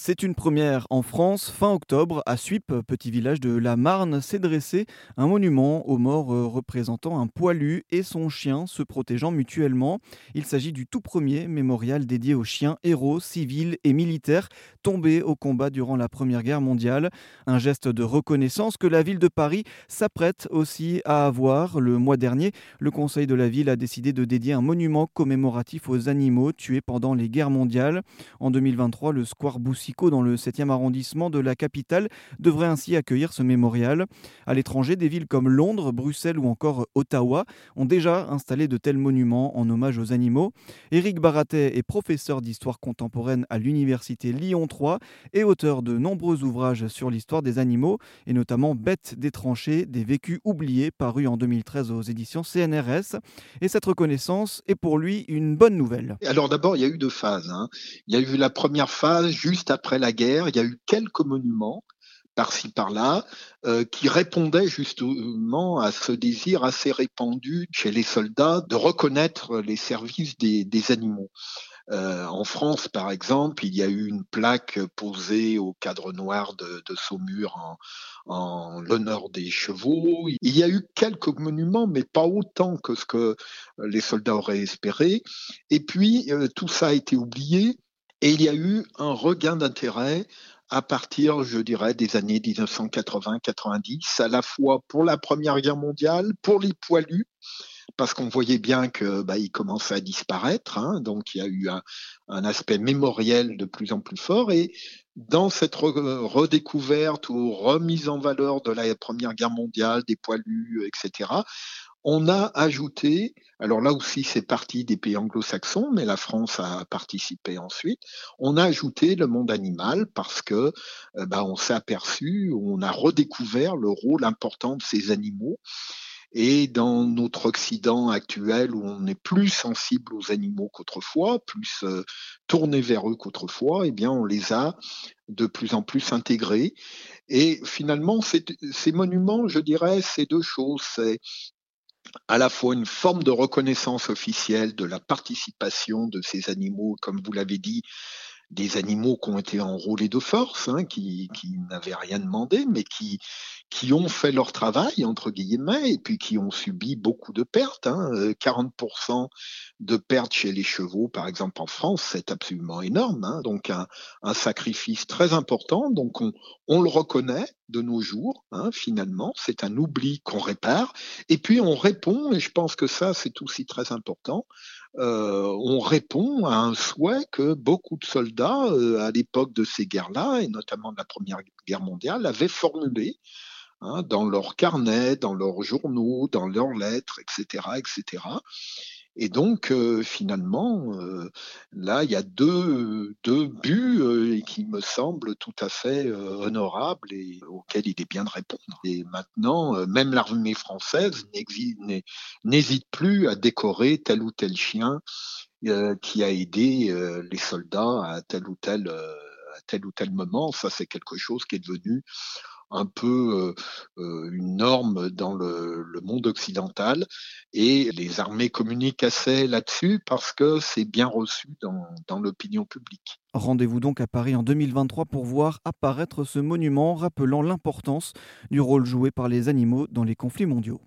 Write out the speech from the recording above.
C'est une première en France. Fin octobre, à Suippes, petit village de la Marne, s'est dressé un monument aux morts euh, représentant un poilu et son chien se protégeant mutuellement. Il s'agit du tout premier mémorial dédié aux chiens héros, civils et militaires au combat durant la Première Guerre mondiale. Un geste de reconnaissance que la ville de Paris s'apprête aussi à avoir. Le mois dernier, le conseil de la ville a décidé de dédier un monument commémoratif aux animaux tués pendant les guerres mondiales. En 2023, le square Boussy dans le 7e arrondissement de la capitale, devrait ainsi accueillir ce mémorial. À l'étranger, des villes comme Londres, Bruxelles ou encore Ottawa ont déjà installé de tels monuments en hommage aux animaux. Éric Baratet est professeur d'histoire contemporaine à l'université Lyon 3 et auteur de nombreux ouvrages sur l'histoire des animaux et notamment Bêtes des tranchées, des vécus oubliés paru en 2013 aux éditions CNRS. Et cette reconnaissance est pour lui une bonne nouvelle. Alors d'abord, il y a eu deux phases. Hein. Il y a eu la première phase juste après la guerre, il y a eu quelques monuments par-ci par-là, euh, qui répondaient justement à ce désir assez répandu chez les soldats de reconnaître les services des, animaux. Euh, en France, par exemple, il y a eu une plaque posée au cadre noir de, Saumur en, l'honneur des chevaux. Il y a eu quelques monuments, mais pas autant que ce que les soldats auraient espéré. Et puis, euh, tout ça a été oublié. Et il y a eu un regain d'intérêt à partir, je dirais, des années 1980-90, à la fois pour la Première Guerre mondiale, pour les poilus, parce qu'on voyait bien que bah, ils commençaient à disparaître, hein, donc il y a eu un, un, aspect mémoriel de plus en plus fort, et dans cette redécouverte ou remise en valeur de la Première Guerre mondiale, des poilus, etc., on a ajouté, alors là aussi c'est parti des pays anglo-saxons, mais la France a participé ensuite, on a ajouté le monde animal parce que euh, bah, on s'est aperçu, on a redécouvert le rôle important de ces animaux. Et dans notre Occident actuel, où on est plus sensible aux animaux qu'autrefois, plus euh, tourné vers eux qu'autrefois, eh bien, on les a de plus en plus intégrés. Et finalement, ces monuments, je dirais, c'est deux choses. C'est à la fois une forme de reconnaissance officielle de la participation de ces animaux, comme vous l'avez dit, des animaux qui ont été enrôlés de force, hein, qui, qui n'avaient rien demandé, mais qui, qui ont fait leur travail, entre guillemets, et puis qui ont subi beaucoup de pertes. Hein. 40% euh, de pertes chez les chevaux, par exemple en France, c'est absolument énorme. Hein. Donc un, un, sacrifice très important. Donc on, on le reconnaît de nos jours, hein, finalement. C'est un oubli qu'on répare. Et puis on répond, et je pense que ça, c'est aussi très important, euh, on répond à un souhait que beaucoup de soldats, euh, à l'époque de ces guerres-là, et notamment de la Première Guerre mondiale, avaient formulé hein, dans leurs carnets, dans leurs journaux, dans leurs lettres, etc., etc. Et donc, euh, finalement, euh, là, il y a deux, deux buts euh, qui me semblent tout à fait honorables et auxquels il est bien de répondre. Et maintenant, même l'armée française n'hésite plus à décorer tel ou tel chien qui a aidé les soldats à tel ou tel, à tel ou tel moment. Ça, c'est quelque chose qui est devenu un peu une norme dans le, monde occidental et les armées communiquent assez là-dessus parce que c'est bien reçu dans, dans l'opinion publique. Rendez-vous donc à Paris en 2023 pour voir apparaître ce monument rappelant l'importance du rôle joué par les animaux dans les conflits mondiaux.